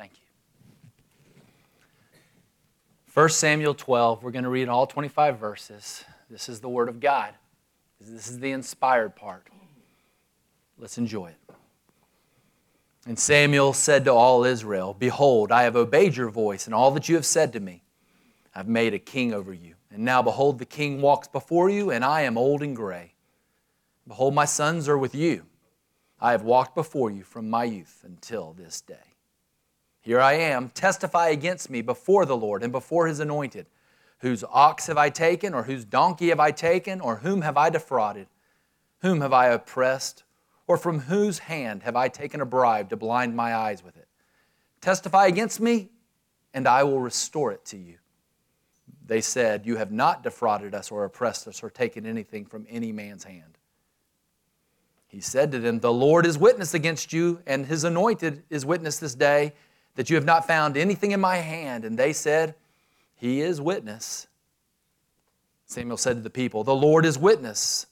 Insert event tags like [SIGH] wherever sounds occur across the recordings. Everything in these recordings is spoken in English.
Thank you. 1 Samuel 12, we're going to read all 25 verses. This is the Word of God. This is the inspired part. Let's enjoy it. And Samuel said to all Israel, Behold, I have obeyed your voice and all that you have said to me. I've made a king over you. And now, behold, the king walks before you, and I am old and gray. Behold, my sons are with you. I have walked before you from my youth until this day. Here I am, testify against me before the Lord and before his anointed. Whose ox have I taken, or whose donkey have I taken, or whom have I defrauded? Whom have I oppressed? Or from whose hand have I taken a bribe to blind my eyes with it? Testify against me, and I will restore it to you. They said, You have not defrauded us, or oppressed us, or taken anything from any man's hand. He said to them, The Lord is witness against you, and his anointed is witness this day, that you have not found anything in my hand. And they said, He is witness. Samuel said to the people, The Lord is witness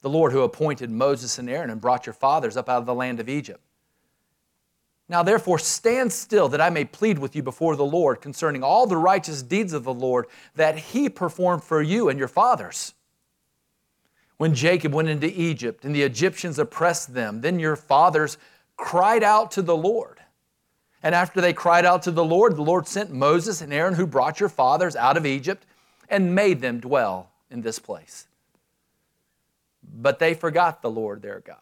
the Lord who appointed Moses and Aaron and brought your fathers up out of the land of Egypt. Now, therefore, stand still that I may plead with you before the Lord concerning all the righteous deeds of the Lord that he performed for you and your fathers. When Jacob went into Egypt and the Egyptians oppressed them, then your fathers cried out to the Lord. And after they cried out to the Lord, the Lord sent Moses and Aaron, who brought your fathers out of Egypt and made them dwell in this place. But they forgot the Lord their God.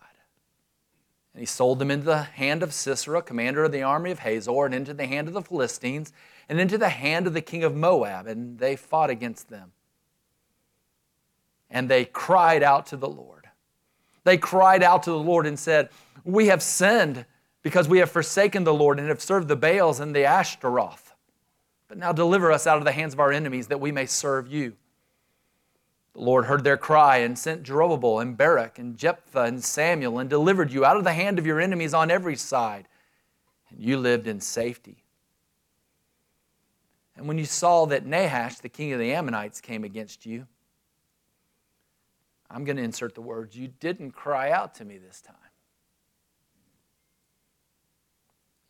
And he sold them into the hand of Sisera, commander of the army of Hazor, and into the hand of the Philistines, and into the hand of the king of Moab, and they fought against them. And they cried out to the Lord. They cried out to the Lord and said, We have sinned because we have forsaken the Lord and have served the Baals and the Ashtaroth. But now deliver us out of the hands of our enemies that we may serve you. The Lord heard their cry and sent Jerubbaal and Barak and Jephthah and Samuel and delivered you out of the hand of your enemies on every side. And you lived in safety. And when you saw that Nahash, the king of the Ammonites, came against you, I'm going to insert the words, you didn't cry out to me this time.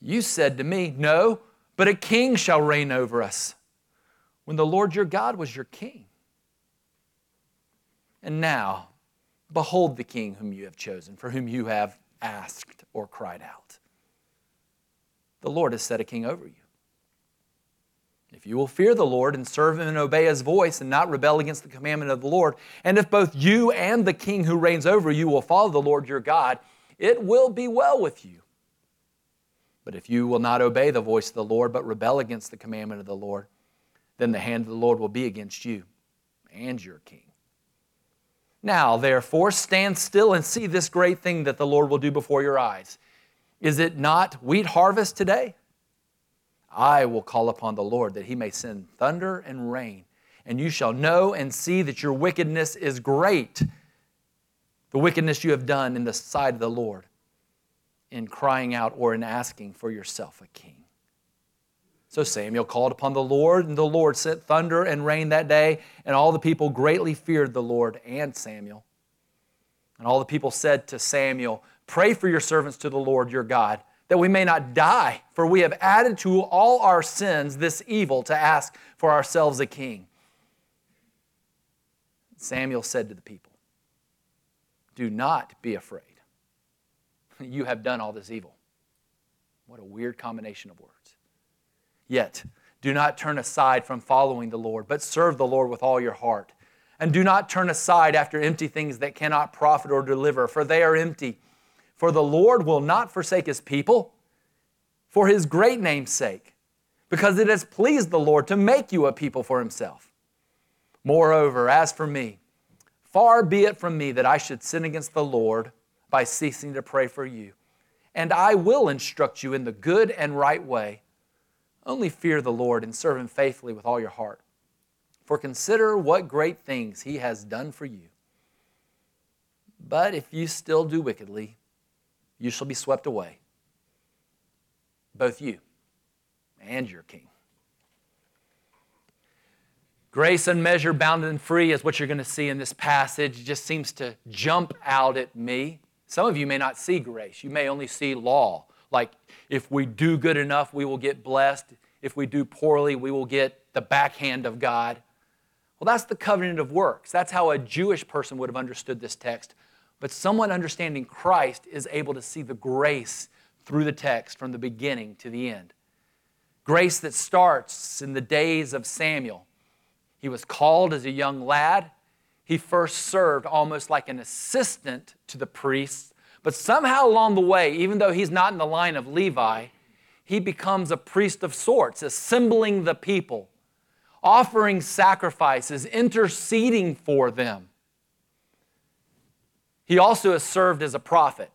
You said to me, No, but a king shall reign over us, when the Lord your God was your king. And now, behold the king whom you have chosen, for whom you have asked or cried out. The Lord has set a king over you. If you will fear the Lord and serve him and obey his voice and not rebel against the commandment of the Lord, and if both you and the king who reigns over you will follow the Lord your God, it will be well with you. But if you will not obey the voice of the Lord, but rebel against the commandment of the Lord, then the hand of the Lord will be against you and your king. Now, therefore, stand still and see this great thing that the Lord will do before your eyes. Is it not wheat harvest today? I will call upon the Lord that he may send thunder and rain, and you shall know and see that your wickedness is great, the wickedness you have done in the sight of the Lord, in crying out or in asking for yourself a king. So Samuel called upon the Lord, and the Lord sent thunder and rain that day, and all the people greatly feared the Lord and Samuel. And all the people said to Samuel, Pray for your servants to the Lord your God, that we may not die, for we have added to all our sins this evil to ask for ourselves a king. Samuel said to the people, Do not be afraid. You have done all this evil. What a weird combination of words. Yet, do not turn aside from following the Lord, but serve the Lord with all your heart. And do not turn aside after empty things that cannot profit or deliver, for they are empty. For the Lord will not forsake his people for his great name's sake, because it has pleased the Lord to make you a people for himself. Moreover, as for me, far be it from me that I should sin against the Lord by ceasing to pray for you. And I will instruct you in the good and right way. Only fear the Lord and serve him faithfully with all your heart. For consider what great things he has done for you. But if you still do wickedly, you shall be swept away, both you and your king. Grace unmeasured, bound, and free is what you're going to see in this passage. It just seems to jump out at me. Some of you may not see grace, you may only see law like if we do good enough, we will get blessed. If we do poorly, we will get the backhand of God. Well, that's the covenant of works. That's how a Jewish person would have understood this text. But someone understanding Christ is able to see the grace through the text from the beginning to the end. Grace that starts in the days of Samuel. He was called as a young lad. He first served almost like an assistant to the priests, but somehow along the way, even though he's not in the line of Levi, he becomes a priest of sorts, assembling the people, offering sacrifices, interceding for them. He also has served as a prophet.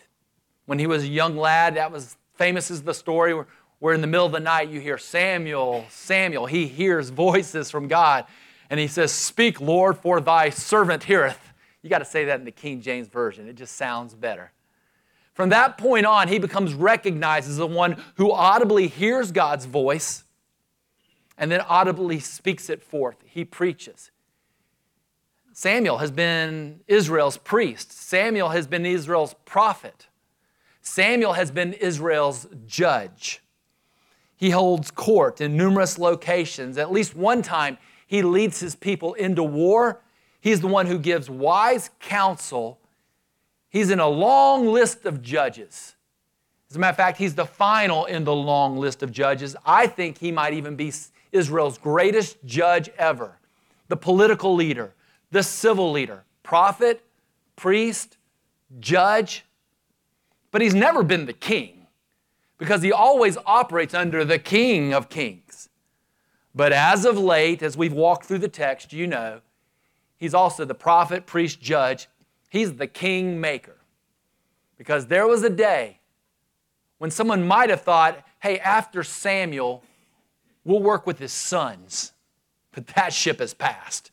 When he was a young lad, that was famous as the story where, where in the middle of the night you hear Samuel, Samuel. He hears voices from God and he says, Speak, Lord, for thy servant heareth. You got to say that in the King James Version, it just sounds better. From that point on, he becomes recognized as the one who audibly hears God's voice and then audibly speaks it forth. He preaches. Samuel has been Israel's priest. Samuel has been Israel's prophet. Samuel has been Israel's judge. He holds court in numerous locations. At least one time, he leads his people into war. He's the one who gives wise counsel. He's in a long list of judges. As a matter of fact, he's the final in the long list of judges. I think he might even be Israel's greatest judge ever, the political leader the civil leader, prophet, priest, judge, but he's never been the king because he always operates under the king of kings. But as of late, as we've walked through the text, you know, he's also the prophet, priest, judge. He's the king maker. Because there was a day when someone might have thought, hey, after Samuel, we'll work with his sons. But that ship has passed.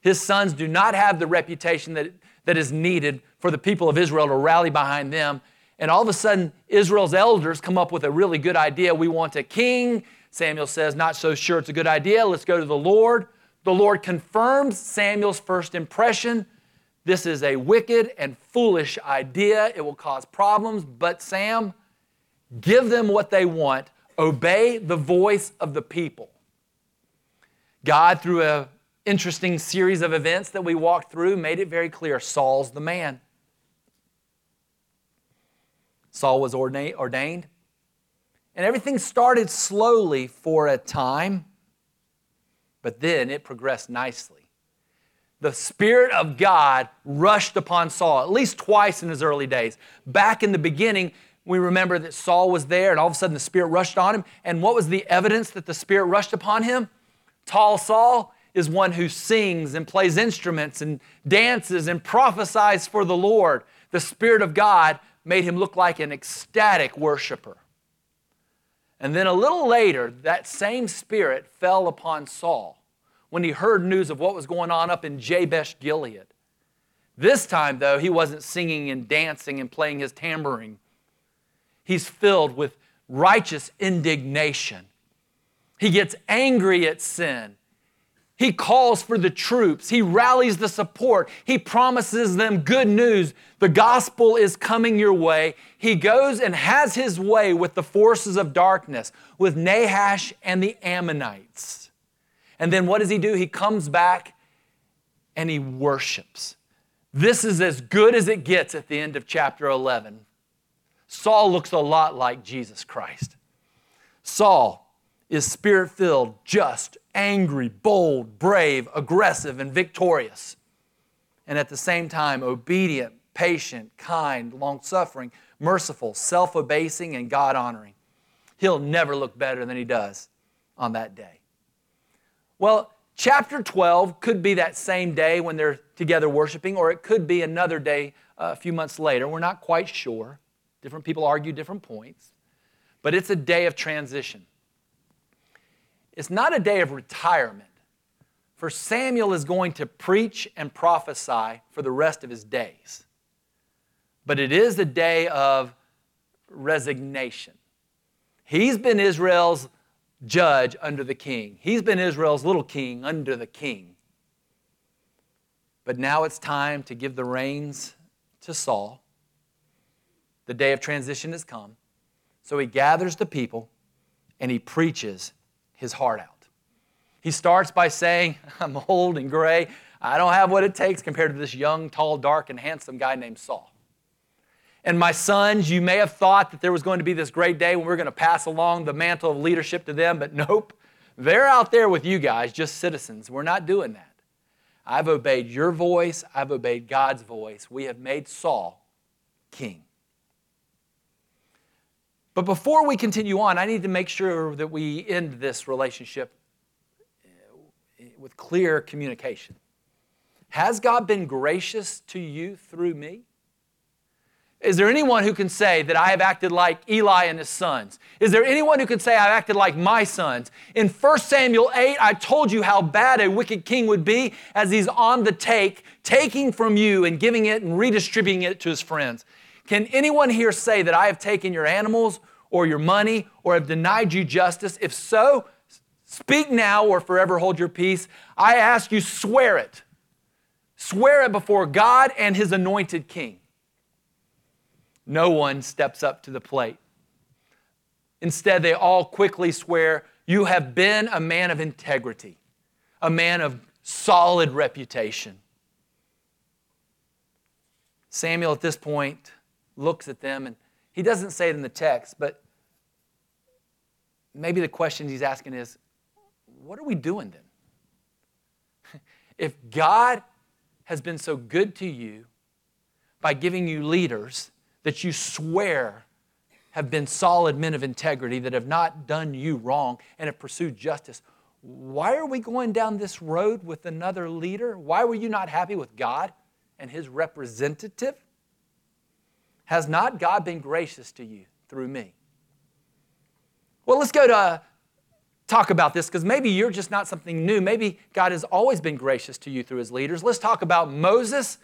His sons do not have the reputation that, that is needed for the people of Israel to rally behind them. And all of a sudden, Israel's elders come up with a really good idea. We want a king. Samuel says, Not so sure it's a good idea. Let's go to the Lord. The Lord confirms Samuel's first impression. This is a wicked and foolish idea. It will cause problems. But Sam, give them what they want. Obey the voice of the people. God, through a interesting series of events that we walked through made it very clear Saul's the man. Saul was ordained, and everything started slowly for a time, but then it progressed nicely. The Spirit of God rushed upon Saul at least twice in his early days. Back in the beginning, we remember that Saul was there, and all of a sudden the Spirit rushed on him. And what was the evidence that the Spirit rushed upon him? Tall Saul, is one who sings and plays instruments and dances and prophesies for the Lord. The Spirit of God made him look like an ecstatic worshiper. And then a little later, that same Spirit fell upon Saul when he heard news of what was going on up in Jabesh Gilead. This time, though, he wasn't singing and dancing and playing his tambourine. He's filled with righteous indignation. He gets angry at sin. He calls for the troops. He rallies the support. He promises them good news. The gospel is coming your way. He goes and has his way with the forces of darkness, with Nahash and the Ammonites. And then what does he do? He comes back and he worships. This is as good as it gets at the end of chapter 11. Saul looks a lot like Jesus Christ. Saul is spirit filled, just, angry, bold, brave, aggressive, and victorious. And at the same time, obedient, patient, kind, long suffering, merciful, self abasing, and God honoring. He'll never look better than he does on that day. Well, chapter 12 could be that same day when they're together worshiping, or it could be another day uh, a few months later. We're not quite sure. Different people argue different points. But it's a day of transition. It's not a day of retirement, for Samuel is going to preach and prophesy for the rest of his days. But it is a day of resignation. He's been Israel's judge under the king, he's been Israel's little king under the king. But now it's time to give the reins to Saul. The day of transition has come. So he gathers the people and he preaches his heart out. He starts by saying, [LAUGHS] I'm old and gray. I don't have what it takes compared to this young, tall, dark, and handsome guy named Saul. And my sons, you may have thought that there was going to be this great day when we are going to pass along the mantle of leadership to them, but nope. They're out there with you guys, just citizens. We're not doing that. I've obeyed your voice, I've obeyed God's voice. We have made Saul king. But before we continue on, I need to make sure that we end this relationship eh, with clear communication. Has God been gracious to you through me? Is there anyone who can say that I have acted like Eli and his sons? Is there anyone who can say I've acted like my sons? In 1 Samuel 8, I told you how bad a wicked king would be as he's on the take, taking from you and giving it and redistributing it to his friends. Can anyone here say that I have taken your animals or your money or have denied you justice? If so, speak now or forever hold your peace. I ask you, swear it. Swear it before God and his anointed king no one steps up to the plate. Instead, they all quickly swear, You have been a man of integrity, a man of solid reputation. Samuel, at this point, looks at them and he doesn't say it in the text, but maybe the question he's asking is, What are we doing then? [LAUGHS] if God has been so good to you by giving you leaders that you swear have been solid men of integrity that have not done you wrong and have pursued justice. Why are we going down this road with another leader? Why were you not happy with God and his representative? Has not God been gracious to you through me? Well, let's go to talk about this because maybe you're just not something new. Maybe God has always been gracious to you through his leaders. Let's talk about Moses,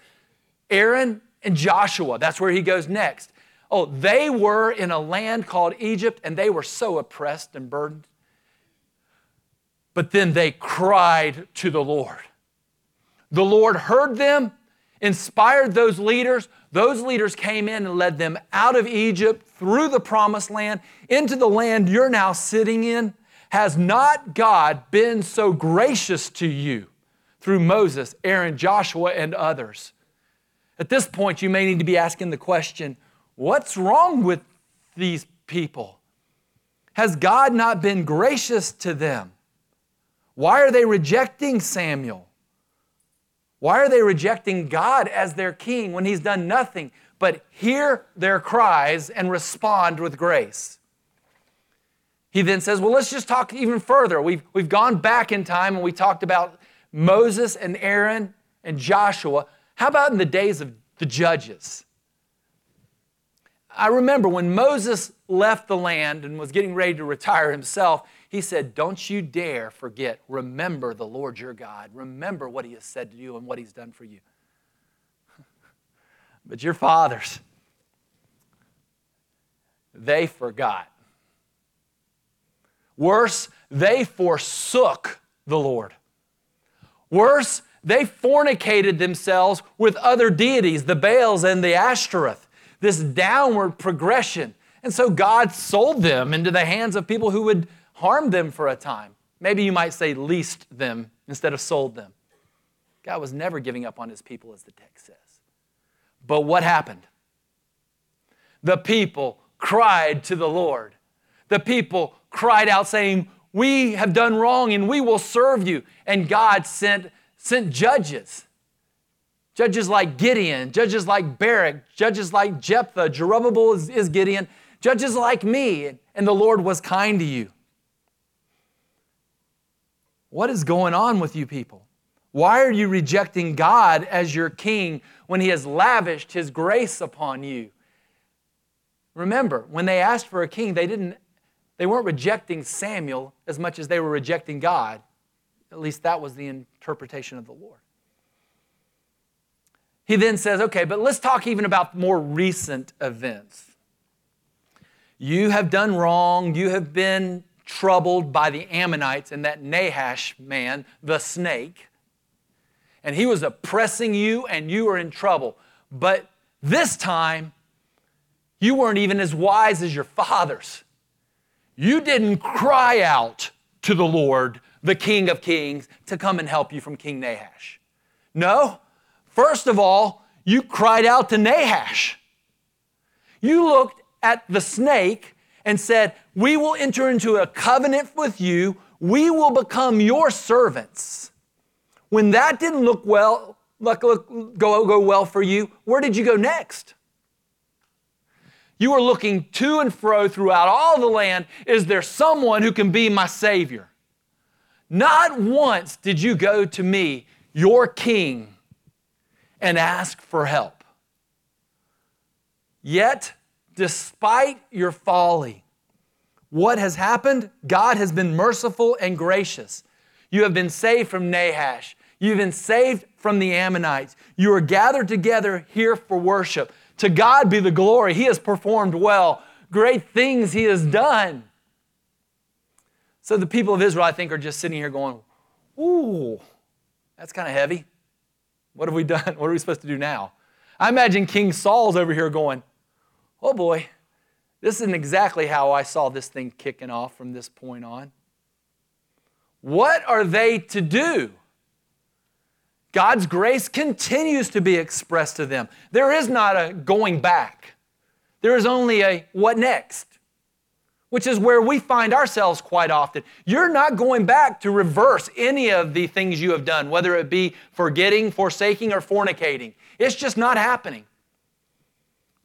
Aaron, and Joshua. That's where he goes next. Oh, they were in a land called Egypt and they were so oppressed and burdened. But then they cried to the Lord. The Lord heard them, inspired those leaders. Those leaders came in and led them out of Egypt through the promised land into the land you're now sitting in. Has not God been so gracious to you through Moses, Aaron, Joshua, and others? At this point, you may need to be asking the question what's wrong with these people? Has God not been gracious to them? Why are they rejecting Samuel? Why are they rejecting God as their king when he's done nothing but hear their cries and respond with grace? He then says, Well, let's just talk even further. We've, we've gone back in time and we talked about Moses and Aaron and Joshua. How about in the days of the judges? I remember when Moses left the land and was getting ready to retire himself, he said, Don't you dare forget, remember the Lord your God. Remember what he has said to you and what he's done for you. [LAUGHS] but your fathers, they forgot. Worse, they forsook the Lord. Worse, they fornicated themselves with other deities, the Baals and the Ashtoreth, this downward progression. And so God sold them into the hands of people who would harm them for a time. Maybe you might say leased them instead of sold them. God was never giving up on his people, as the text says. But what happened? The people cried to the Lord. The people cried out, saying, We have done wrong and we will serve you. And God sent sent judges. Judges like Gideon, judges like Barak, judges like Jephthah, Jerubbaal is, is Gideon, judges like me, and the Lord was kind to you. What is going on with you people? Why are you rejecting God as your king when he has lavished his grace upon you? Remember, when they asked for a king, they didn't they weren't rejecting Samuel as much as they were rejecting God. At least that was the interpretation of the Lord. He then says, okay, but let's talk even about more recent events. You have done wrong. You have been troubled by the Ammonites and that Nahash man, the snake. And he was oppressing you, and you were in trouble. But this time, You weren't even as wise as your fathers. You didn't cry out to the Lord, the King of Kings, to come and help you from King Nahash. No, first of all, you cried out to Nahash. You looked at the snake and said, We will enter into a covenant with you, we will become your servants. When that didn't look well, look, look, go, go well for you, where did you go next? You are looking to and fro throughout all the land. Is there someone who can be my Savior? Not once did you go to me, your King, and ask for help. Yet, despite your folly, what has happened? God has been merciful and gracious. You have been saved from Nahash. You've been saved from the Ammonites. You are gathered together here for worship. To God be the glory. He has performed well. Great things He has done. So the people of Israel, I think, are just sitting here going, Ooh, that's kind of heavy. What have we done? [LAUGHS] What are we supposed to do now? I imagine King Saul's over here going, Oh boy, this isn't exactly how I saw this thing kicking off from this point on. What are they to do? God's grace continues to be expressed to them. There is not a going back, there is only a what next, which is where we find ourselves quite often. You're not going back to reverse any of the things you have done, whether it be forgetting, forsaking, or fornicating. It's just not happening.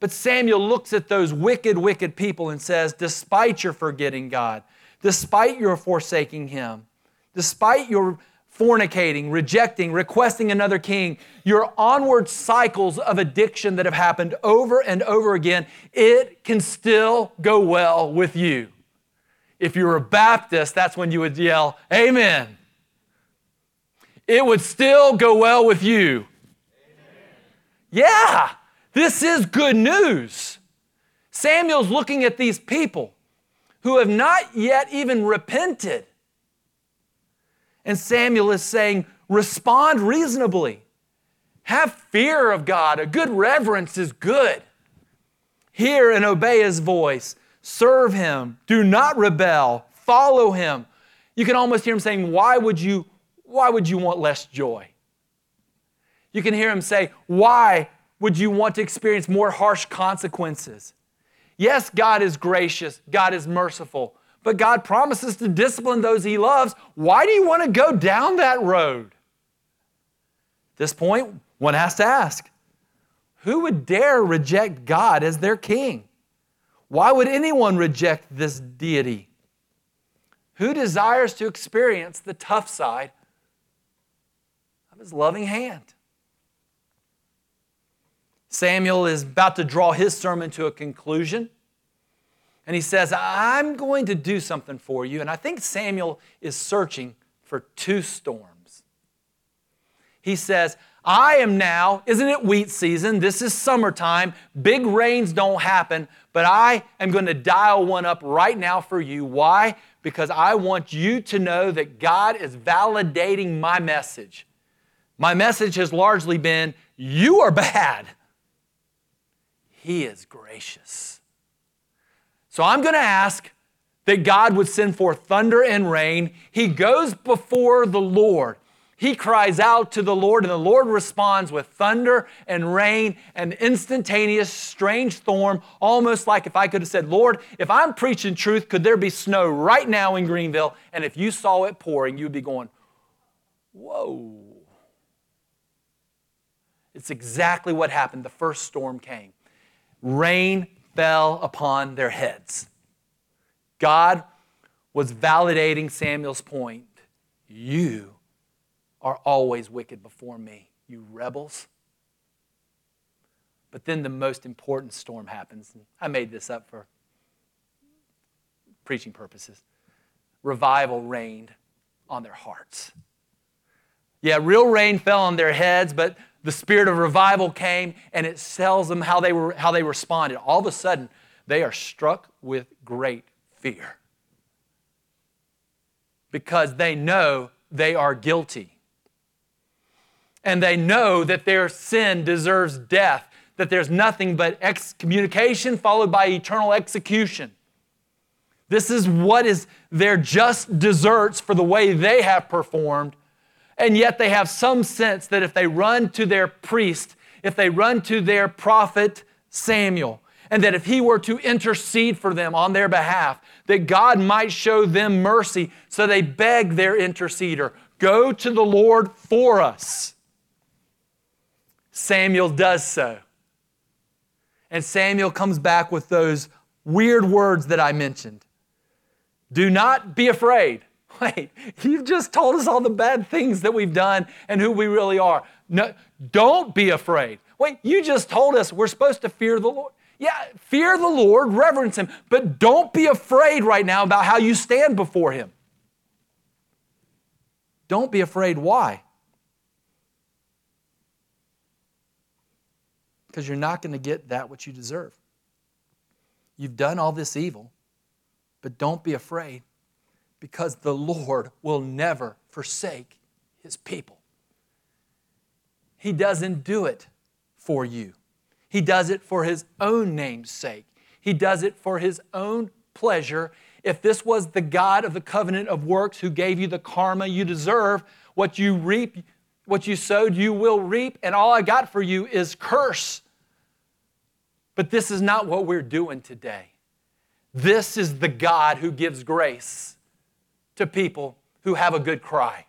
But Samuel looks at those wicked, wicked people and says, Despite your forgetting God, despite your forsaking Him, despite your fornicating, rejecting, requesting another king, your onward cycles of addiction that have happened over and over again, it can still go well with you. If you were a Baptist, that's when you would yell, Amen. It would still go well with you. Amen. Yeah, this is good news. Samuel's looking at these people who have not yet even repented and Samuel is saying, respond reasonably. Have fear of God. A good reverence is good. Hear and obey his voice. Serve him. Do not rebel. Follow him. You can almost hear him saying, Why would you, why would you want less joy? You can hear him say, Why would you want to experience more harsh consequences? Yes, God is gracious, God is merciful, but God promises to discipline those he loves. Why do you want to go down that road? At this point, one has to ask who would dare reject God as their king? Why would anyone reject this deity? Who desires to experience the tough side of his loving hand? Samuel is about to draw his sermon to a conclusion. And he says, I'm going to do something for you. And I think Samuel is searching for two storms. He says, I am now, isn't it wheat season? This is summertime. Big rains don't happen, but I am going to dial one up right now for you. Why? Because I want you to know that God is validating my message. My message has largely been, You are bad. He is gracious. So I'm going to ask that God would send forth thunder and rain. He goes before the Lord. He cries out to the Lord, and the Lord responds with thunder and rain, an instantaneous, strange storm, almost like if I could have said, Lord, if I'm preaching truth, could there be snow right now in Greenville? And if you saw it pouring, you'd be going, Whoa. It's exactly what happened. The first storm came. Rain fell upon their heads. God was validating Samuel's point. You are always wicked before me, you rebels. But then the most important storm happens. I made this up for preaching purposes. Revival reigned on their hearts. Yeah, real rain fell on their heads, but the spirit of revival came and it tells them how they, were, how they responded. All of a sudden, they are struck with great fear because they know they are guilty. And they know that their sin deserves death. that there's nothing but excommunication followed by eternal execution. This is what is their just deserts for the way they have performed. And yet they have some sense that if they run to their priest, if they run to their prophet Samuel, and that if he were to intercede for them on their behalf, that God might show them mercy. So they beg their interceder, Go to the Lord for us. Samuel does so. And Samuel comes back with those weird words that I mentioned. Do not be afraid. Wait, you've just told us all the bad things that we've done and who we really are. No, don't be afraid. Wait, you just told us we're supposed to fear the Lord. Yeah, fear the Lord, reverence Him, but don't be afraid right now about how you stand before Him. Don't be afraid. Why? Because you're not going to get that which you deserve. You've done all this evil, but don't be afraid because the Lord will never forsake his people. He doesn't do it for you, He does it for His own name's sake. He does it for His own pleasure. If this was the God of the covenant of works who gave you the karma you deserve, what you reap, what you sowed, you will reap, and all I got for you is curse. But this is not what we're doing today. This is the God who gives grace to people who have a good cry,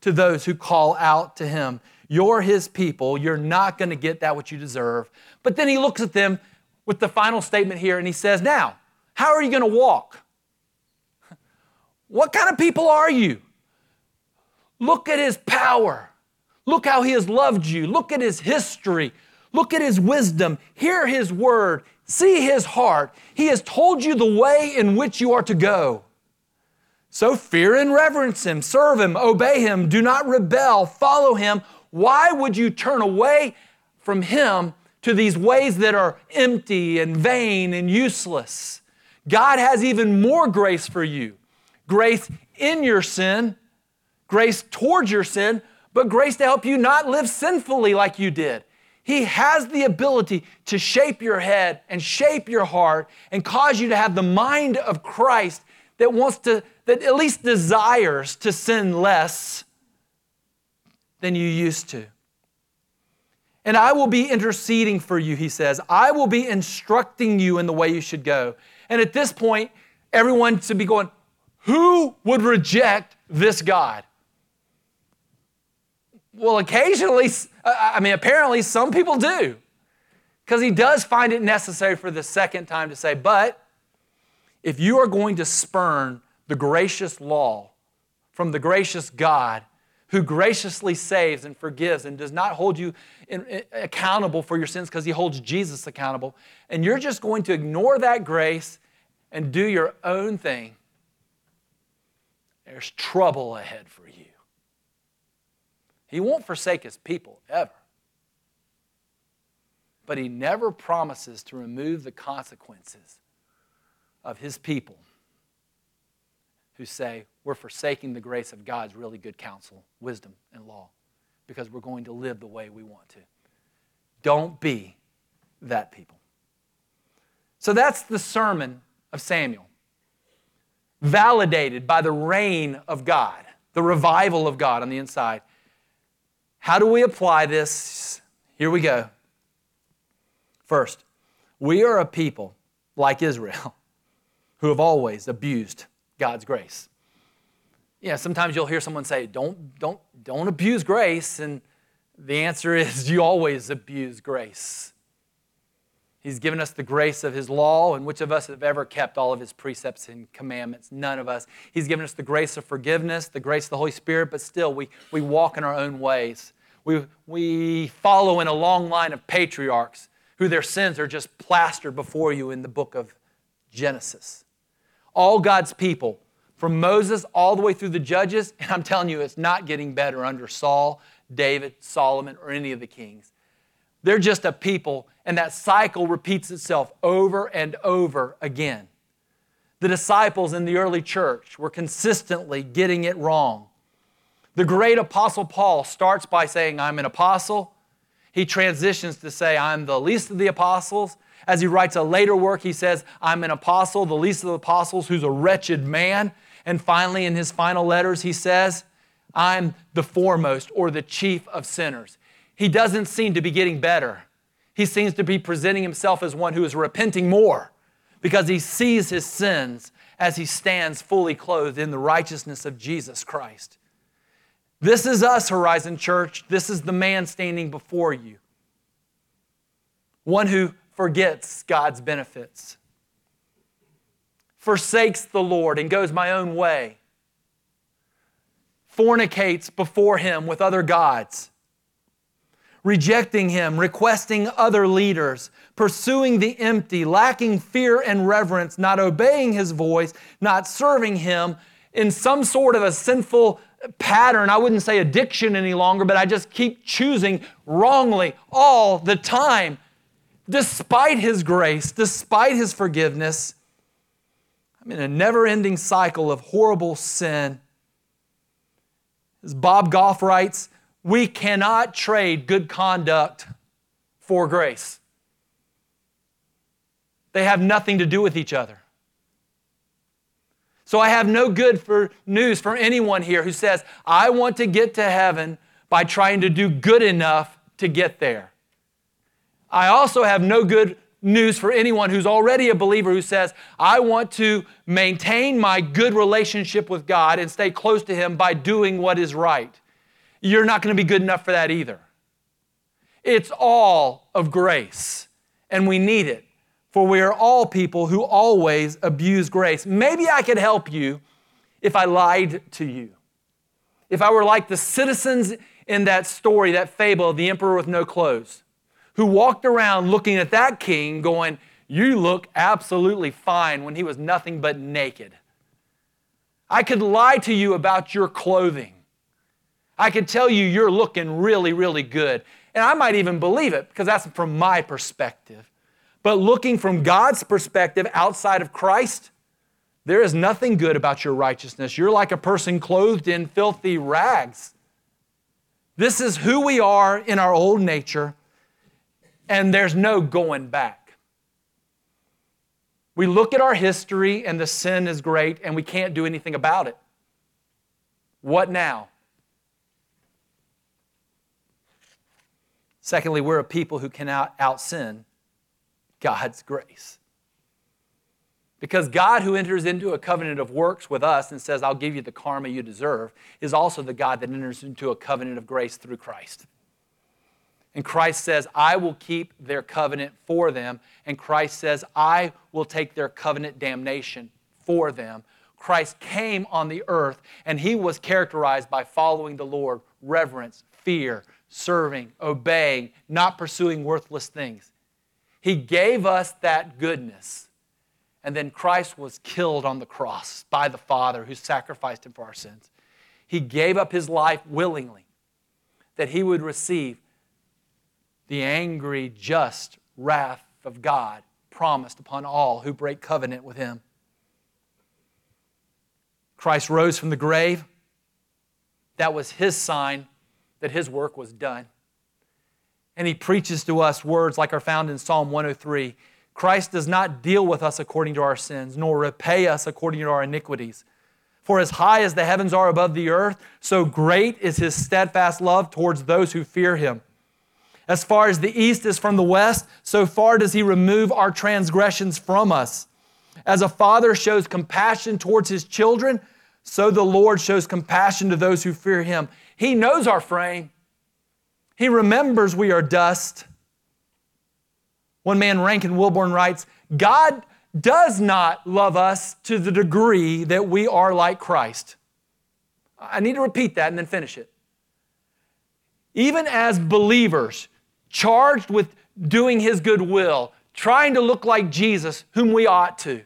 to those who call out to Him. You're His people. You're not going to get that what you deserve. But then He looks at them with the final statement here and He says, Now, how are you going to walk? What kind of people are you? Look at His power. Look how He has loved you. Look at His history. Look at His wisdom. Hear His word. See His heart. He has told you the way in which you are to go. So fear and reverence him, serve him, obey him, do not rebel, follow him. Why would you turn away from him to these ways that are empty and vain and useless? God has even more grace for you grace in your sin, grace towards your sin, but grace to help you not live sinfully like you did. He has the ability to shape your head and shape your heart and cause you to have the mind of Christ that wants to that at least desires to sin less than you used to. And I will be interceding for you, he says. I will be instructing you in the way you should go. And at this point, everyone should be going, Who would reject this God? Well, occasionally, uh, uh, I mean, apparently, some people do. Because he does find it necessary for the second time to say, But if you are going to spurn the gracious law from the gracious God who graciously saves and forgives and does not hold you in, in, accountable for your sins because he holds Jesus accountable, and you're just going to ignore that grace and do your own thing, there's trouble ahead for you. He won't forsake his people ever. But he never promises to remove the consequences of his people who say we're forsaking the grace of God's really good counsel, wisdom, and law because we're going to live the way we want to. Don't be that people. So that's the sermon of Samuel, validated by the reign of God, the revival of God on the inside. How do we apply this? Here we go. First, we are a people like Israel [LAUGHS] who have always abused God's grace. Yeah, sometimes you'll hear someone say, don't, don't, don't abuse grace. And the answer is, [LAUGHS] you always abuse grace. He's given us the grace of His law, and which of us have ever kept all of His precepts and commandments? None of us. He's given us the grace of forgiveness, the grace of the Holy Spirit, but still we, we walk in our own ways. We, we follow in a long line of patriarchs who their sins are just plastered before you in the book of Genesis all God's people, from Moses all the way through the judges, [LAUGHS] and I'm telling you, it's not getting better under Saul, David, Solomon, or any of the kings. They're just a people, and that cycle repeats itself over and over again. The disciples in the early church were consistently getting it wrong. The great apostle Paul starts by saying, I'm an apostle. he transitions to say, I'm the least of the apostles. As he writes a later work, he says, I'm an apostle, the least of the apostles, who's a wretched man. And finally, in his final letters, he says, I'm the foremost or the chief of sinners. He doesn't seem to be getting better. He seems to be presenting himself as one who is repenting more because he sees his sins as he stands fully clothed in the righteousness of Jesus Christ. This is us, Horizon Church. This is the man standing before you. One who forgets God's benefits, forsakes the Lord and goes my own way, fornicates before him with other gods, rejecting him, requesting other leaders, pursuing the empty, lacking fear and reverence, not obeying his voice, not serving him in some sort of a sinful pattern. I wouldn't say addiction any longer, but I just keep choosing wrongly all the time, despite His grace, despite His forgiveness. I'm in a never ending cycle of horrible sin. As Bob Goff writes, we cannot trade good conduct for grace. They have nothing to do with each other. So I have no good for news for anyone here who says, I want to get to heaven by trying to do good enough to get there. I also have no good news for anyone who's already a believer who says, I want to maintain my good relationship with God and stay close to Him by doing what is right. You're not going to be good enough for that either. It's all of grace, and we need it for we are all people who always abuse grace. Maybe I could help you if I lied to you. If I were like the citizens in that story, that fable of the emperor with no clothes, who walked around looking at that king going, You look absolutely fine when he was nothing but naked. I could lie to you about your clothing. I could tell you you're looking really, really good. And I might even believe it because that's from my perspective. But looking from God's perspective outside of Christ, there is nothing good about your righteousness. You're like a person clothed in filthy rags. This is who we are in our old nature, and there's no going back. We look at our history, and the sin is great, and we can't do anything about it. What now? Secondly, we're a people who cannot out, sin God's grace. Because God, who enters into a covenant of works with us and says, I'll give you the karma you deserve, is also the God that enters into a covenant of grace through Christ. And Christ says, I will keep their covenant for them. And Christ says, I will take their covenant damnation for them. Christ came on the earth and he was characterized by following the Lord, reverence, fear, serving, obeying, not pursuing worthless things. He gave us that goodness. And then Christ was killed on the cross by the Father who sacrificed him for our sins. He gave up his life willingly that he would receive the angry, just wrath of God promised upon all who break covenant with him. Christ rose from the grave. That was his sign that his work was done and he preaches to us words like are found in Psalm 103. Christ does not deal with us according to our sins, nor repay us according to our iniquities. For as high as the heavens are above the earth, so great is his steadfast love towards those who fear him. As far as the east is from the west, so far does he remove our transgressions from us. As a father shows compassion towards his children, so the Lord shows compassion to those who fear him. He knows our frame. He remembers we are dust. One man, Rankin Wilbourne, writes God does not love us to the degree that we are like Christ. I need to repeat that and then finish it. Even as believers, charged with doing His good will, trying to look like Jesus, whom we ought to,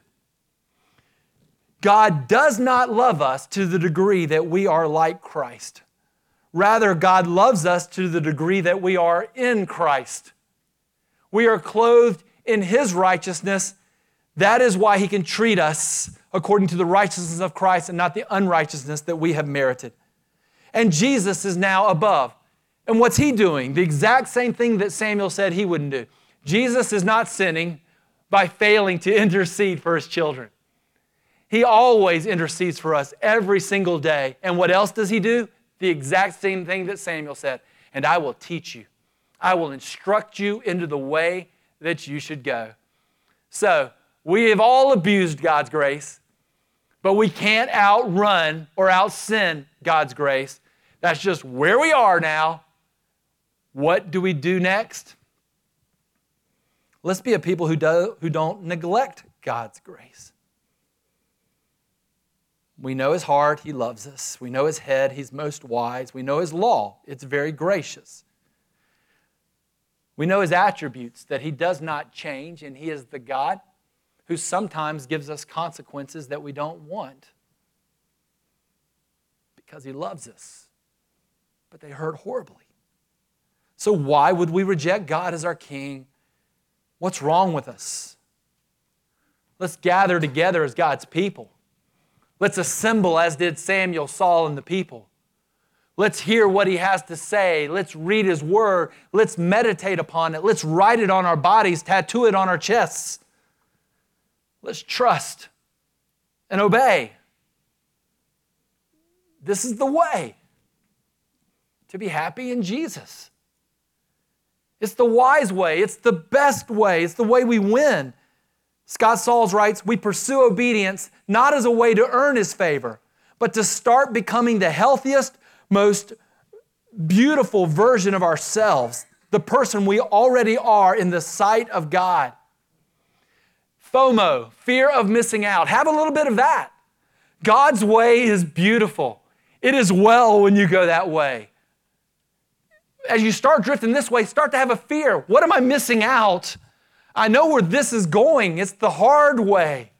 God does not love us to the degree that we are like Christ. Rather, God loves us to the degree that we are in Christ. We are clothed in His righteousness. That is why He can treat us according to the righteousness of Christ and not the unrighteousness that we have merited. And Jesus is now above. And what's he doing? The exact same thing that Samuel said he wouldn't do. Jesus is not sinning by failing to [LAUGHS] intercede for his children. He always intercedes for us every single day. And what else does he do? The exact same thing that Samuel said. And I will teach you, I will instruct you into the way that you should go. So, we have all abused God's grace, but we can't outrun or out sin God's grace. That's just where we are now. What do we do next? Let's be a people who, do, who don't neglect God's grace. We know his heart, he loves us. We know his head, he's most wise. We know his law, it's very gracious. We know his attributes, that he does not change, and he is the God who sometimes gives us consequences that we don't want because he loves us, but they hurt horribly. So, why would we reject God as our King? What's wrong with us? Let's gather together as God's people. Let's assemble as did Samuel, Saul, and the people. Let's hear what he has to say. Let's read his word. Let's meditate upon it. Let's write it on our bodies, tattoo it on our chests. Let's trust and obey. This is the way to be happy in Jesus. It's the wise way, it's the best way, it's the way we win. Scott Sauls writes We pursue obedience not as a way to earn his favor, but to start becoming the healthiest, most beautiful version of ourselves, the person we already are in the sight of God. FOMO, fear of missing out. Have a little bit of that. God's way is beautiful. It is well when you go that way as you start drifting this way, start to have a fear. What am I missing out? I know where this is going. It's the hard way.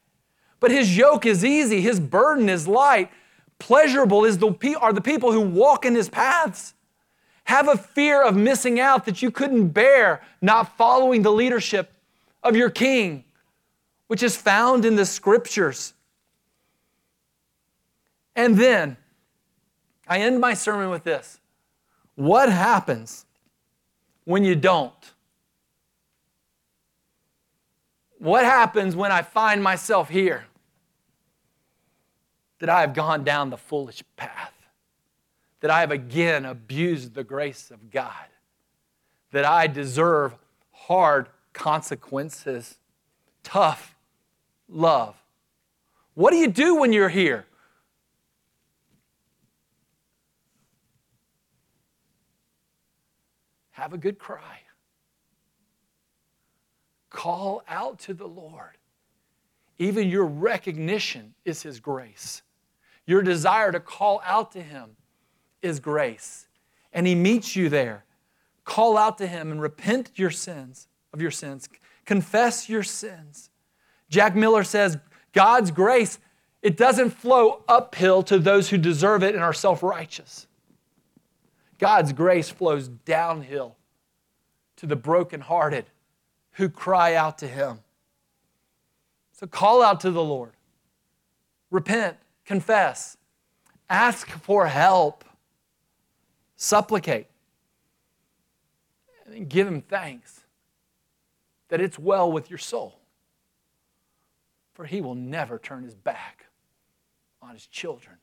But his yoke is easy, his burden is light. Pleasurable is the, are the people who walk in his paths. Have a fear of missing out that you couldn't bear not following the leadership of your king, which is found in the scriptures. And then I end my sermon with this what happens when you don't? What happens when I find myself here? That I have gone down the foolish path, that I have again abused the grace of God, that I deserve hard consequences, tough love. What do you do when you're here? Have a good cry. Call out to the Lord. Even your recognition is His grace. Your desire to call out to Him is grace. And He meets you there. Call out to Him and repent your sins of your sins. Confess your sins. Jack Miller says, God's grace, it doesn't flow uphill to those who deserve it and are self righteous. God's grace flows downhill to the brokenhearted who cry out to Him. So call out to the Lord. Repent, confess, ask for help, supplicate, and give Him thanks that it's well with your soul. For He will never turn His back on His children.